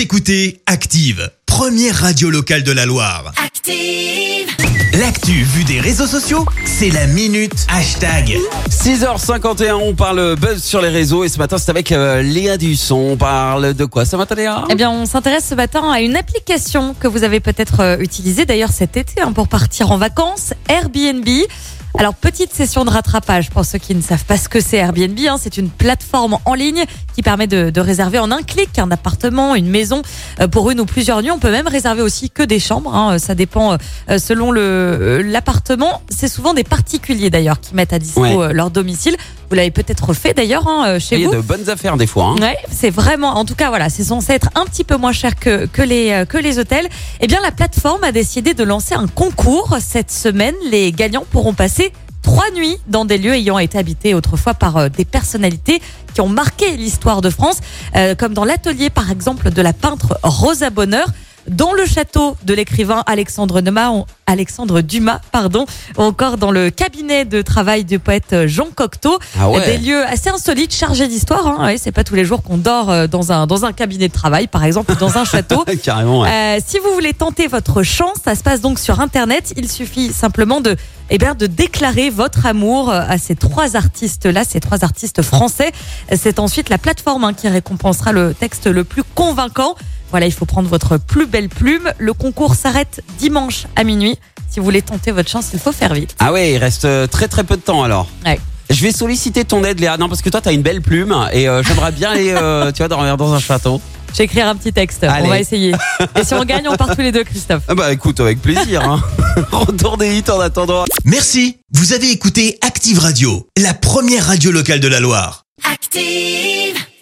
Vous écoutez Active, première radio locale de la Loire. Active. L'actu vue des réseaux sociaux, c'est la minute hashtag. 6h51, on parle buzz sur les réseaux et ce matin c'est avec euh, Léa Dusson. On parle de quoi ça matin Léa? Eh bien, on s'intéresse ce matin à une application que vous avez peut-être euh, utilisée d'ailleurs cet été hein, pour partir en vacances, Airbnb. Alors, petite session de rattrapage pour ceux qui ne savent pas ce que c'est Airbnb. hein. c'est une plateforme en ligne qui permet de, de réserver en un clic un appartement, une maison euh, pour une ou plusieurs nuits. On peut même réserver aussi que des chambres. hein. Ça dépend euh, selon euh, l'appartement. C'est souvent des particuliers d'ailleurs qui mettent à dispo Ouais. leur domicile. Vous l'avez peut-être fait d'ailleurs hein, euh, chez Il y a vous. de bonnes affaires des fois. hein. Ouais, c'est vraiment, en tout cas, voilà, c'est censé être un petit peu moins cher que, que les, euh, que les hôtels. Eh bien, la plateforme a décidé de lancer un concours cette semaine. Les gagnants pourront passer trois nuits dans des lieux ayant été habités autrefois par euh, des personnalités qui ont marqué l'histoire de France, euh, comme dans l'atelier, par exemple, de la peintre Rosa Bonheur. Dans le château de l'écrivain Alexandre Dumas, Alexandre Dumas, pardon, ou encore dans le cabinet de travail du poète Jean Cocteau, Ah ouais. des lieux assez insolites, chargés d'histoire. Hein. Ouais, c'est pas tous les jours qu'on dort euh, dans un dans un cabinet de travail, par exemple, ou dans un château. Carrément. ouais. Euh, si vous voulez tenter votre chance, ça se passe donc sur Internet. Il suffit simplement de, eh bien, de déclarer votre amour euh, à ces trois artistes-là, ces trois artistes français. C'est ensuite la plateforme hein, qui récompensera le texte le plus convaincant. Voilà, il faut prendre votre plus belle plume. Le concours s'arrête dimanche à minuit. Si vous voulez tenter votre chance, il faut faire vite. Ah ouais, il reste euh, très très peu de temps alors. Ouais. Je vais solliciter ton aide Léa. Non parce que toi t'as une belle plume et euh, j'aimerais bien aller euh, tu vois dormir dans un château. Je vais écrire un petit texte. Allez. On va essayer. Et si on gagne, on part tous les deux, Christophe. Ah bah écoute avec plaisir. Hein. Retour des hits en attendant. Merci, vous avez écouté Active Radio, la première radio locale de la Loire. Active.